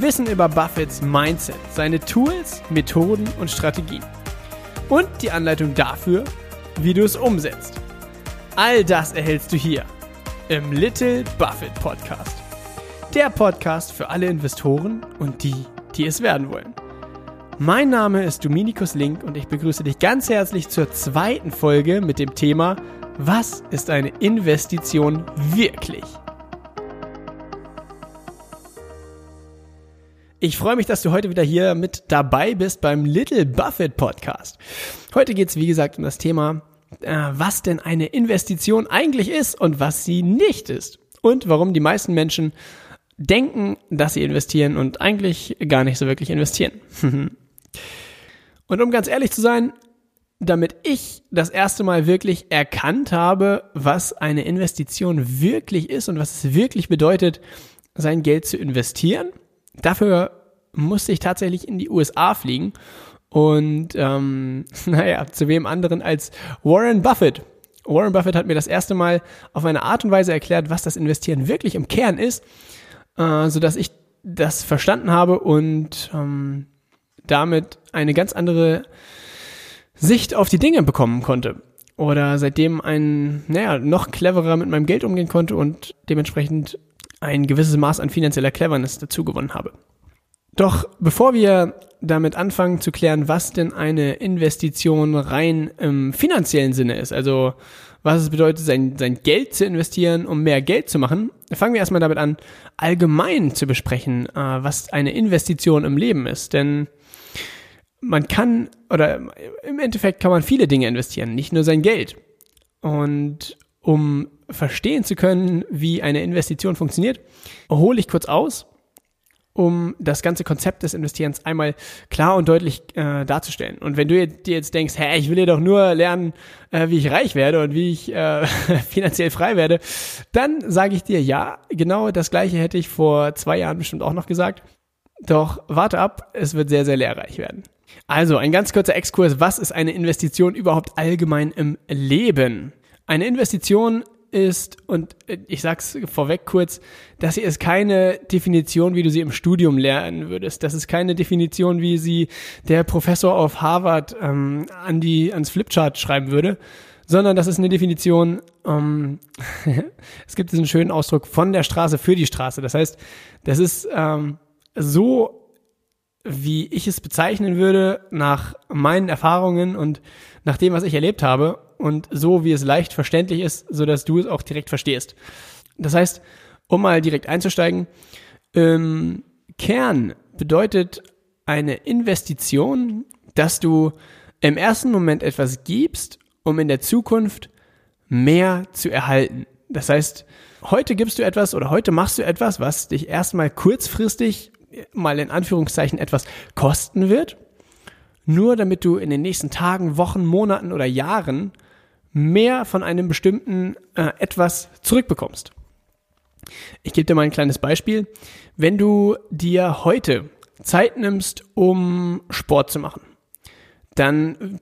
Wissen über Buffetts Mindset, seine Tools, Methoden und Strategien. Und die Anleitung dafür, wie du es umsetzt. All das erhältst du hier im Little Buffett Podcast. Der Podcast für alle Investoren und die, die es werden wollen. Mein Name ist Dominikus Link und ich begrüße dich ganz herzlich zur zweiten Folge mit dem Thema Was ist eine Investition wirklich? Ich freue mich, dass du heute wieder hier mit dabei bist beim Little Buffett Podcast. Heute geht es, wie gesagt, um das Thema, äh, was denn eine Investition eigentlich ist und was sie nicht ist. Und warum die meisten Menschen denken, dass sie investieren und eigentlich gar nicht so wirklich investieren. und um ganz ehrlich zu sein, damit ich das erste Mal wirklich erkannt habe, was eine Investition wirklich ist und was es wirklich bedeutet, sein Geld zu investieren, Dafür musste ich tatsächlich in die USA fliegen und ähm, naja, zu wem anderen als Warren Buffett. Warren Buffett hat mir das erste Mal auf eine Art und Weise erklärt, was das Investieren wirklich im Kern ist, äh, so dass ich das verstanden habe und ähm, damit eine ganz andere Sicht auf die Dinge bekommen konnte. Oder seitdem ein, naja, noch cleverer mit meinem Geld umgehen konnte und dementsprechend ein gewisses Maß an finanzieller Cleverness dazu gewonnen habe. Doch bevor wir damit anfangen zu klären, was denn eine Investition rein im finanziellen Sinne ist, also was es bedeutet, sein, sein Geld zu investieren, um mehr Geld zu machen, fangen wir erstmal damit an, allgemein zu besprechen, äh, was eine Investition im Leben ist. Denn man kann, oder im Endeffekt kann man viele Dinge investieren, nicht nur sein Geld. Und um verstehen zu können, wie eine Investition funktioniert, hole ich kurz aus, um das ganze Konzept des Investierens einmal klar und deutlich äh, darzustellen. Und wenn du dir jetzt denkst, hä, ich will ja doch nur lernen, äh, wie ich reich werde und wie ich äh, finanziell frei werde, dann sage ich dir, ja, genau das gleiche hätte ich vor zwei Jahren bestimmt auch noch gesagt. Doch warte ab, es wird sehr, sehr lehrreich werden. Also ein ganz kurzer Exkurs, was ist eine Investition überhaupt allgemein im Leben? Eine Investition ist, und ich sag's vorweg kurz, das hier ist keine Definition, wie du sie im Studium lernen würdest. Das ist keine Definition, wie sie der Professor auf Harvard ähm, an die, ans Flipchart schreiben würde, sondern das ist eine Definition, ähm, es gibt diesen schönen Ausdruck von der Straße für die Straße. Das heißt, das ist ähm, so wie ich es bezeichnen würde, nach meinen Erfahrungen und nach dem, was ich erlebt habe und so, wie es leicht verständlich ist, so dass du es auch direkt verstehst. Das heißt, um mal direkt einzusteigen, ähm, Kern bedeutet eine Investition, dass du im ersten Moment etwas gibst, um in der Zukunft mehr zu erhalten. Das heißt, heute gibst du etwas oder heute machst du etwas, was dich erstmal kurzfristig mal in Anführungszeichen etwas kosten wird, nur damit du in den nächsten Tagen, Wochen, Monaten oder Jahren mehr von einem bestimmten äh, etwas zurückbekommst. Ich gebe dir mal ein kleines Beispiel. Wenn du dir heute Zeit nimmst, um Sport zu machen, dann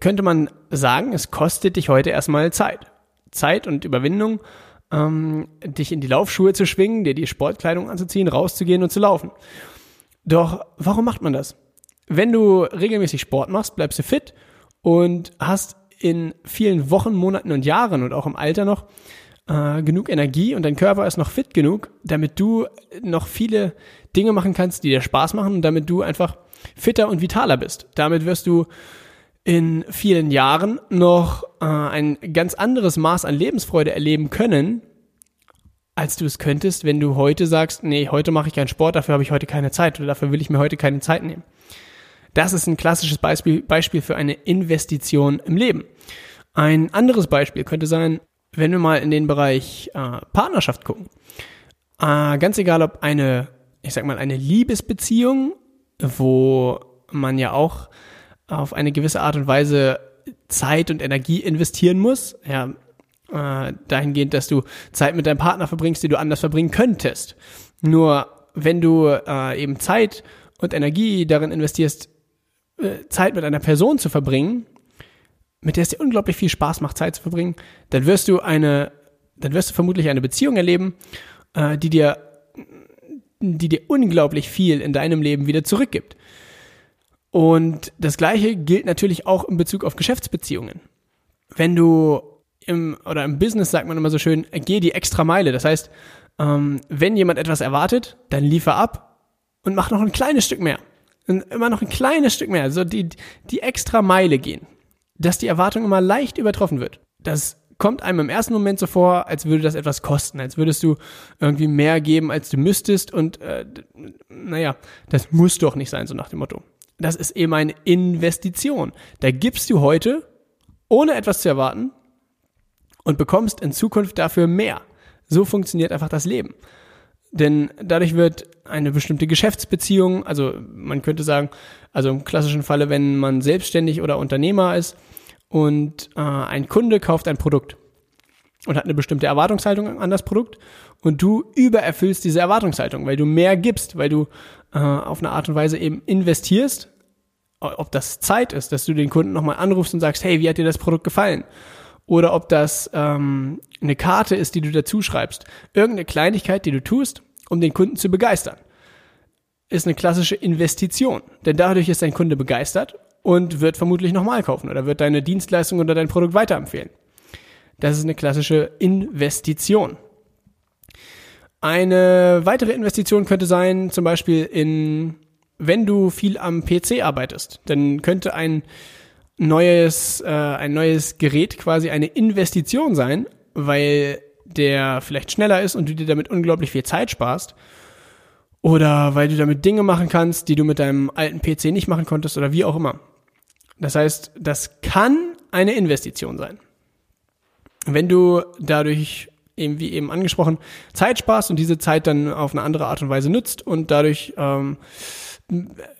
könnte man sagen, es kostet dich heute erstmal Zeit. Zeit und Überwindung, ähm, dich in die Laufschuhe zu schwingen, dir die Sportkleidung anzuziehen, rauszugehen und zu laufen. Doch warum macht man das? Wenn du regelmäßig Sport machst, bleibst du fit und hast in vielen Wochen, Monaten und Jahren und auch im Alter noch äh, genug Energie und dein Körper ist noch fit genug, damit du noch viele Dinge machen kannst, die dir Spaß machen und damit du einfach fitter und vitaler bist. Damit wirst du in vielen Jahren noch äh, ein ganz anderes Maß an Lebensfreude erleben können, als du es könntest, wenn du heute sagst, nee, heute mache ich keinen Sport, dafür habe ich heute keine Zeit oder dafür will ich mir heute keine Zeit nehmen. Das ist ein klassisches Beispiel, Beispiel für eine Investition im Leben. Ein anderes Beispiel könnte sein, wenn wir mal in den Bereich äh, Partnerschaft gucken. Äh, ganz egal, ob eine, ich sag mal, eine Liebesbeziehung, wo man ja auch auf eine gewisse Art und Weise Zeit und Energie investieren muss. Ja, äh, dahingehend, dass du Zeit mit deinem Partner verbringst, die du anders verbringen könntest. Nur wenn du äh, eben Zeit und Energie darin investierst, Zeit mit einer Person zu verbringen, mit der es dir unglaublich viel Spaß macht, Zeit zu verbringen, dann wirst du eine, dann wirst du vermutlich eine Beziehung erleben, äh, die dir, die dir unglaublich viel in deinem Leben wieder zurückgibt. Und das Gleiche gilt natürlich auch in Bezug auf Geschäftsbeziehungen. Wenn du im, oder im Business sagt man immer so schön, geh die extra Meile. Das heißt, ähm, wenn jemand etwas erwartet, dann liefer ab und mach noch ein kleines Stück mehr. Immer noch ein kleines Stück mehr. Also die, die extra Meile gehen. Dass die Erwartung immer leicht übertroffen wird. Das kommt einem im ersten Moment so vor, als würde das etwas kosten, als würdest du irgendwie mehr geben, als du müsstest. Und äh, naja, das muss doch nicht sein, so nach dem Motto das ist eben eine Investition. Da gibst du heute, ohne etwas zu erwarten, und bekommst in Zukunft dafür mehr. So funktioniert einfach das Leben. Denn dadurch wird eine bestimmte Geschäftsbeziehung, also man könnte sagen, also im klassischen Falle, wenn man selbstständig oder Unternehmer ist und äh, ein Kunde kauft ein Produkt und hat eine bestimmte Erwartungshaltung an das Produkt und du übererfüllst diese Erwartungshaltung, weil du mehr gibst, weil du äh, auf eine Art und Weise eben investierst, ob das Zeit ist, dass du den Kunden nochmal anrufst und sagst, hey, wie hat dir das Produkt gefallen? Oder ob das ähm, eine Karte ist, die du dazu schreibst. Irgendeine Kleinigkeit, die du tust, um den Kunden zu begeistern, ist eine klassische Investition. Denn dadurch ist dein Kunde begeistert und wird vermutlich nochmal kaufen oder wird deine Dienstleistung oder dein Produkt weiterempfehlen. Das ist eine klassische Investition. Eine weitere Investition könnte sein, zum Beispiel in, wenn du viel am PC arbeitest, dann könnte ein neues, äh, ein neues Gerät quasi eine Investition sein, weil der vielleicht schneller ist und du dir damit unglaublich viel Zeit sparst. Oder weil du damit Dinge machen kannst, die du mit deinem alten PC nicht machen konntest oder wie auch immer. Das heißt, das kann eine Investition sein. Wenn du dadurch eben wie eben angesprochen, Zeit sparst und diese Zeit dann auf eine andere Art und Weise nutzt und dadurch ähm,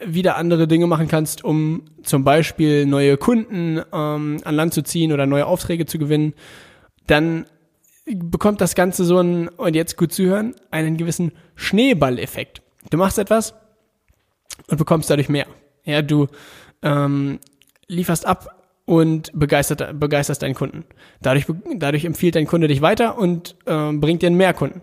wieder andere Dinge machen kannst, um zum Beispiel neue Kunden ähm, an Land zu ziehen oder neue Aufträge zu gewinnen, dann bekommt das Ganze so einen, und jetzt gut zuhören, einen gewissen Schneeballeffekt. Du machst etwas und bekommst dadurch mehr. Ja, du ähm, lieferst ab und begeistert, begeisterst deinen Kunden. Dadurch, dadurch empfiehlt dein Kunde dich weiter und äh, bringt dir mehr Kunden.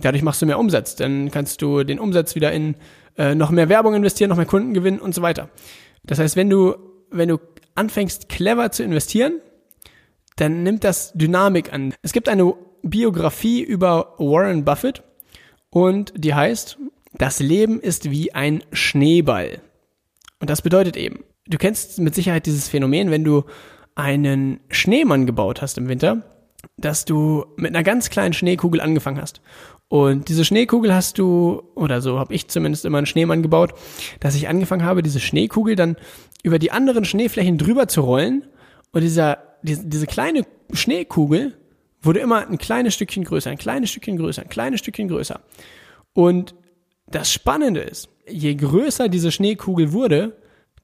Dadurch machst du mehr Umsatz. Dann kannst du den Umsatz wieder in äh, noch mehr Werbung investieren, noch mehr Kunden gewinnen und so weiter. Das heißt, wenn du, wenn du anfängst, clever zu investieren, dann nimmt das Dynamik an. Es gibt eine Biografie über Warren Buffett und die heißt, das Leben ist wie ein Schneeball. Und das bedeutet eben, du kennst mit Sicherheit dieses Phänomen, wenn du einen Schneemann gebaut hast im Winter, dass du mit einer ganz kleinen Schneekugel angefangen hast. Und diese Schneekugel hast du, oder so habe ich zumindest immer einen Schneemann gebaut, dass ich angefangen habe, diese Schneekugel dann über die anderen Schneeflächen drüber zu rollen. Und dieser, diese, diese kleine Schneekugel wurde immer ein kleines Stückchen größer, ein kleines Stückchen größer, ein kleines Stückchen größer. Und das Spannende ist, je größer diese Schneekugel wurde,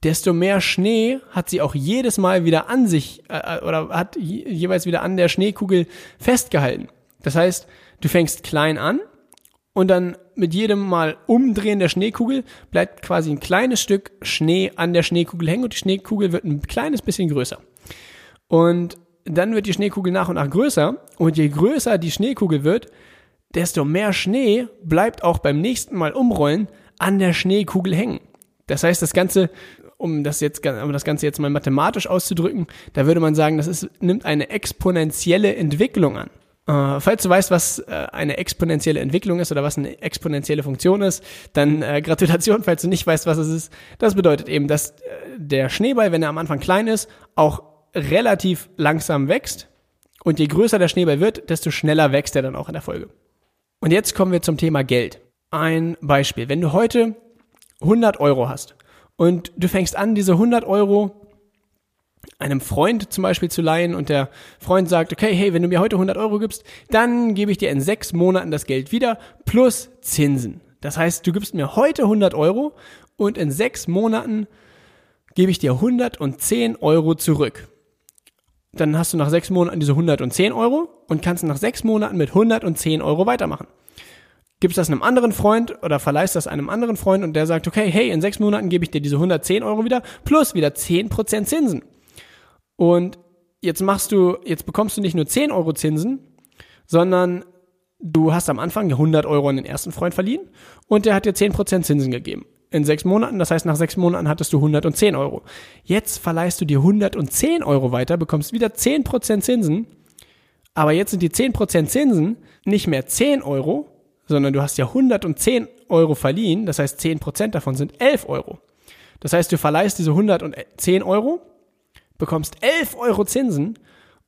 desto mehr Schnee hat sie auch jedes Mal wieder an sich äh, oder hat jeweils wieder an der Schneekugel festgehalten. Das heißt, du fängst klein an und dann mit jedem Mal Umdrehen der Schneekugel bleibt quasi ein kleines Stück Schnee an der Schneekugel hängen und die Schneekugel wird ein kleines bisschen größer. Und dann wird die Schneekugel nach und nach größer und je größer die Schneekugel wird, desto mehr Schnee bleibt auch beim nächsten Mal umrollen an der Schneekugel hängen. Das heißt, das Ganze um das jetzt, um das Ganze jetzt mal mathematisch auszudrücken, da würde man sagen, das ist, nimmt eine exponentielle Entwicklung an. Äh, falls du weißt, was äh, eine exponentielle Entwicklung ist oder was eine exponentielle Funktion ist, dann äh, Gratulation, falls du nicht weißt, was es ist. Das bedeutet eben, dass äh, der Schneeball, wenn er am Anfang klein ist, auch relativ langsam wächst. Und je größer der Schneeball wird, desto schneller wächst er dann auch in der Folge. Und jetzt kommen wir zum Thema Geld. Ein Beispiel. Wenn du heute 100 Euro hast und du fängst an, diese 100 Euro einem Freund zum Beispiel zu leihen und der Freund sagt, okay, hey, wenn du mir heute 100 Euro gibst, dann gebe ich dir in sechs Monaten das Geld wieder plus Zinsen. Das heißt, du gibst mir heute 100 Euro und in sechs Monaten gebe ich dir 110 Euro zurück. Dann hast du nach sechs Monaten diese 110 Euro und kannst nach sechs Monaten mit 110 Euro weitermachen. Gibst das einem anderen Freund oder verleihst das einem anderen Freund und der sagt, okay, hey, in sechs Monaten gebe ich dir diese 110 Euro wieder plus wieder 10% Zinsen. Und jetzt machst du, jetzt bekommst du nicht nur 10 Euro Zinsen, sondern du hast am Anfang 100 Euro an den ersten Freund verliehen und der hat dir 10% Zinsen gegeben. In sechs Monaten, das heißt nach sechs Monaten hattest du 110 Euro. Jetzt verleihst du dir 110 Euro weiter, bekommst wieder 10% Zinsen, aber jetzt sind die 10% Zinsen nicht mehr 10 Euro, sondern du hast ja 110 Euro verliehen, das heißt 10% davon sind 11 Euro. Das heißt, du verleihst diese 110 Euro, bekommst 11 Euro Zinsen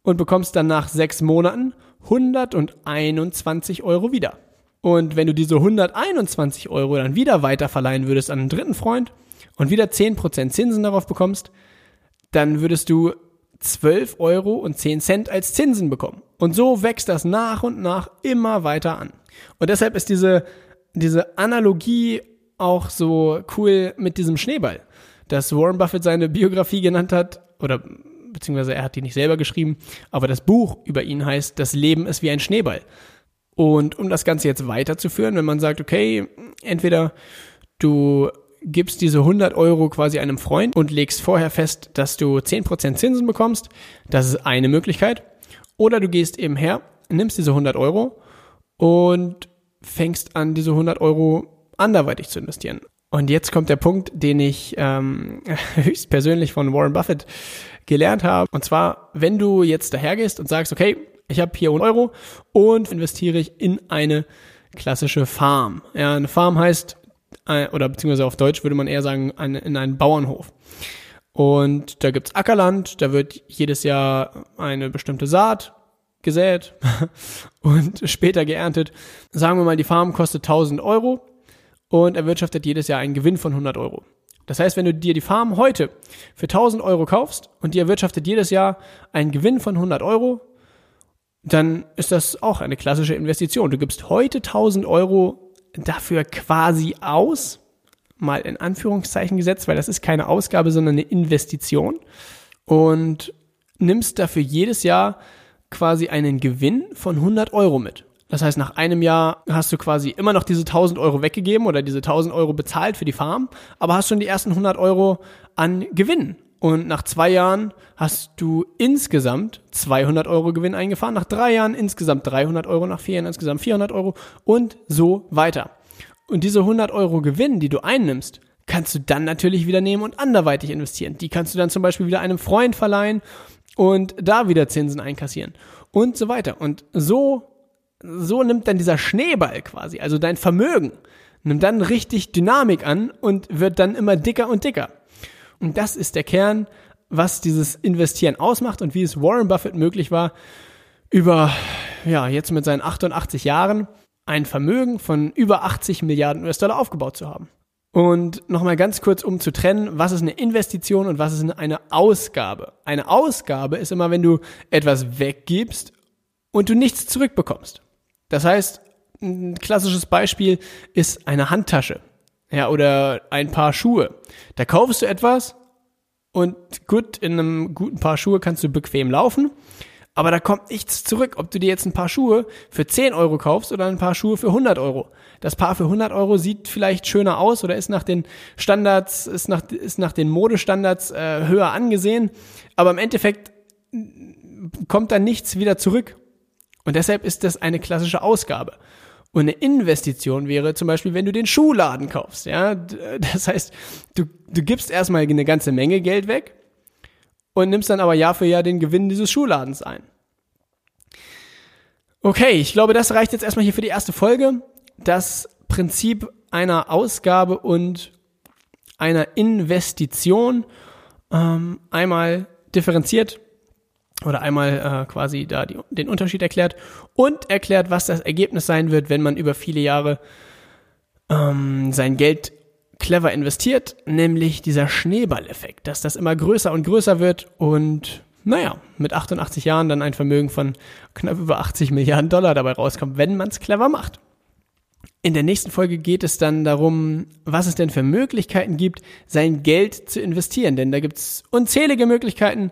und bekommst dann nach sechs Monaten 121 Euro wieder. Und wenn du diese 121 Euro dann wieder weiterverleihen würdest an einen dritten Freund und wieder 10% Zinsen darauf bekommst, dann würdest du 12 Euro und 10 Cent als Zinsen bekommen. Und so wächst das nach und nach immer weiter an. Und deshalb ist diese, diese Analogie auch so cool mit diesem Schneeball, dass Warren Buffett seine Biografie genannt hat, oder beziehungsweise er hat die nicht selber geschrieben, aber das Buch über ihn heißt Das Leben ist wie ein Schneeball. Und um das Ganze jetzt weiterzuführen, wenn man sagt, okay, entweder du gibst diese 100 Euro quasi einem Freund und legst vorher fest, dass du 10% Zinsen bekommst, das ist eine Möglichkeit. Oder du gehst eben her, nimmst diese 100 Euro und fängst an, diese 100 Euro anderweitig zu investieren. Und jetzt kommt der Punkt, den ich ähm, höchstpersönlich von Warren Buffett gelernt habe. Und zwar, wenn du jetzt dahergehst und sagst, okay, ich habe hier 100 Euro und investiere ich in eine klassische Farm. Ja, eine Farm heißt, äh, oder beziehungsweise auf Deutsch würde man eher sagen, in einen Bauernhof. Und da gibt's Ackerland, da wird jedes Jahr eine bestimmte Saat gesät und später geerntet. Sagen wir mal, die Farm kostet 1000 Euro und erwirtschaftet jedes Jahr einen Gewinn von 100 Euro. Das heißt, wenn du dir die Farm heute für 1000 Euro kaufst und die erwirtschaftet jedes Jahr einen Gewinn von 100 Euro, dann ist das auch eine klassische Investition. Du gibst heute 1000 Euro dafür quasi aus, mal in Anführungszeichen gesetzt, weil das ist keine Ausgabe, sondern eine Investition und nimmst dafür jedes Jahr quasi einen Gewinn von 100 Euro mit. Das heißt, nach einem Jahr hast du quasi immer noch diese 1000 Euro weggegeben oder diese 1000 Euro bezahlt für die Farm, aber hast schon die ersten 100 Euro an Gewinn und nach zwei Jahren hast du insgesamt 200 Euro Gewinn eingefahren, nach drei Jahren insgesamt 300 Euro, nach vier Jahren insgesamt 400 Euro und so weiter. Und diese 100 Euro Gewinn, die du einnimmst, kannst du dann natürlich wieder nehmen und anderweitig investieren. Die kannst du dann zum Beispiel wieder einem Freund verleihen und da wieder Zinsen einkassieren und so weiter. Und so, so nimmt dann dieser Schneeball quasi, also dein Vermögen, nimmt dann richtig Dynamik an und wird dann immer dicker und dicker. Und das ist der Kern, was dieses Investieren ausmacht und wie es Warren Buffett möglich war, über, ja, jetzt mit seinen 88 Jahren ein Vermögen von über 80 Milliarden US-Dollar aufgebaut zu haben. Und nochmal ganz kurz, um zu trennen, was ist eine Investition und was ist eine Ausgabe. Eine Ausgabe ist immer, wenn du etwas weggibst und du nichts zurückbekommst. Das heißt, ein klassisches Beispiel ist eine Handtasche ja, oder ein paar Schuhe. Da kaufst du etwas und gut, in einem guten Paar Schuhe kannst du bequem laufen, aber da kommt nichts zurück, ob du dir jetzt ein paar Schuhe für 10 Euro kaufst oder ein paar Schuhe für 100 Euro. Das Paar für 100 Euro sieht vielleicht schöner aus oder ist nach den Standards, ist nach, ist nach den Modestandards äh, höher angesehen, aber im Endeffekt kommt da nichts wieder zurück. Und deshalb ist das eine klassische Ausgabe. Und eine Investition wäre zum Beispiel, wenn du den Schuhladen kaufst. Ja, das heißt, du, du gibst erstmal eine ganze Menge Geld weg und nimmst dann aber Jahr für Jahr den Gewinn dieses Schuhladens ein. Okay, ich glaube, das reicht jetzt erstmal hier für die erste Folge. Das Prinzip einer Ausgabe und einer Investition ähm, einmal differenziert oder einmal äh, quasi da die, den Unterschied erklärt und erklärt, was das Ergebnis sein wird, wenn man über viele Jahre ähm, sein Geld clever investiert, nämlich dieser Schneeballeffekt, dass das immer größer und größer wird und naja, mit 88 Jahren dann ein Vermögen von knapp über 80 Milliarden Dollar dabei rauskommt, wenn man es clever macht. In der nächsten Folge geht es dann darum, was es denn für Möglichkeiten gibt, sein Geld zu investieren. Denn da gibt es unzählige Möglichkeiten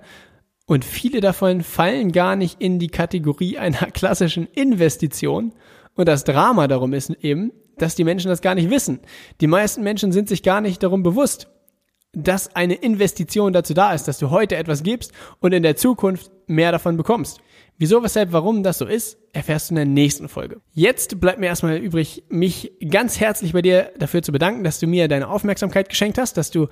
und viele davon fallen gar nicht in die Kategorie einer klassischen Investition. Und das Drama darum ist eben, dass die Menschen das gar nicht wissen. Die meisten Menschen sind sich gar nicht darum bewusst, dass eine Investition dazu da ist, dass du heute etwas gibst und in der Zukunft mehr davon bekommst. Wieso, weshalb, warum das so ist, erfährst du in der nächsten Folge. Jetzt bleibt mir erstmal übrig, mich ganz herzlich bei dir dafür zu bedanken, dass du mir deine Aufmerksamkeit geschenkt hast, dass du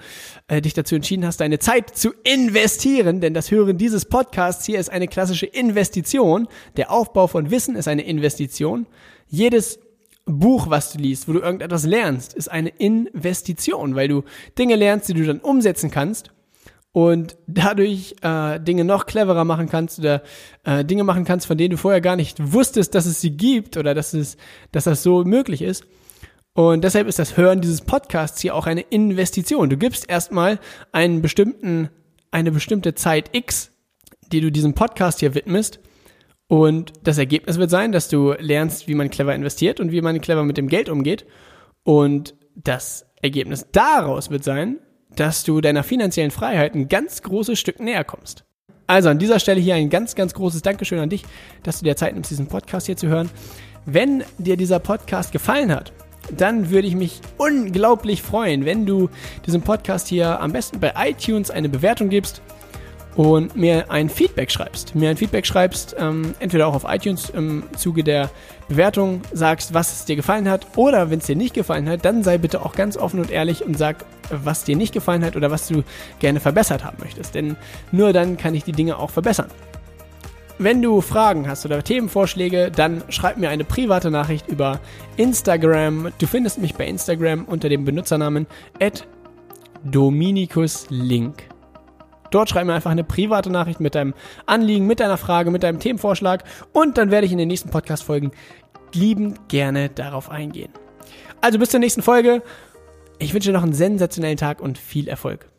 äh, dich dazu entschieden hast, deine Zeit zu investieren, denn das Hören dieses Podcasts hier ist eine klassische Investition. Der Aufbau von Wissen ist eine Investition. Jedes Buch, was du liest, wo du irgendetwas lernst, ist eine Investition, weil du Dinge lernst, die du dann umsetzen kannst und dadurch äh, Dinge noch cleverer machen kannst oder äh, Dinge machen kannst, von denen du vorher gar nicht wusstest, dass es sie gibt oder dass es, dass das so möglich ist. Und deshalb ist das Hören dieses Podcasts hier auch eine Investition. Du gibst erstmal einen bestimmten, eine bestimmte Zeit X, die du diesem Podcast hier widmest. Und das Ergebnis wird sein, dass du lernst, wie man clever investiert und wie man clever mit dem Geld umgeht. Und das Ergebnis daraus wird sein, dass du deiner finanziellen Freiheit ein ganz großes Stück näher kommst. Also an dieser Stelle hier ein ganz, ganz großes Dankeschön an dich, dass du dir Zeit nimmst, diesen Podcast hier zu hören. Wenn dir dieser Podcast gefallen hat, dann würde ich mich unglaublich freuen, wenn du diesem Podcast hier am besten bei iTunes eine Bewertung gibst und mir ein Feedback schreibst. Mir ein Feedback schreibst, ähm, entweder auch auf iTunes im Zuge der Bewertung, sagst, was es dir gefallen hat oder wenn es dir nicht gefallen hat, dann sei bitte auch ganz offen und ehrlich und sag, was dir nicht gefallen hat oder was du gerne verbessert haben möchtest. Denn nur dann kann ich die Dinge auch verbessern. Wenn du Fragen hast oder Themenvorschläge, dann schreib mir eine private Nachricht über Instagram. Du findest mich bei Instagram unter dem Benutzernamen @dominicuslink. Dort schreib mir einfach eine private Nachricht mit deinem Anliegen, mit deiner Frage, mit deinem Themenvorschlag und dann werde ich in den nächsten Podcast-Folgen liebend gerne darauf eingehen. Also bis zur nächsten Folge. Ich wünsche dir noch einen sensationellen Tag und viel Erfolg.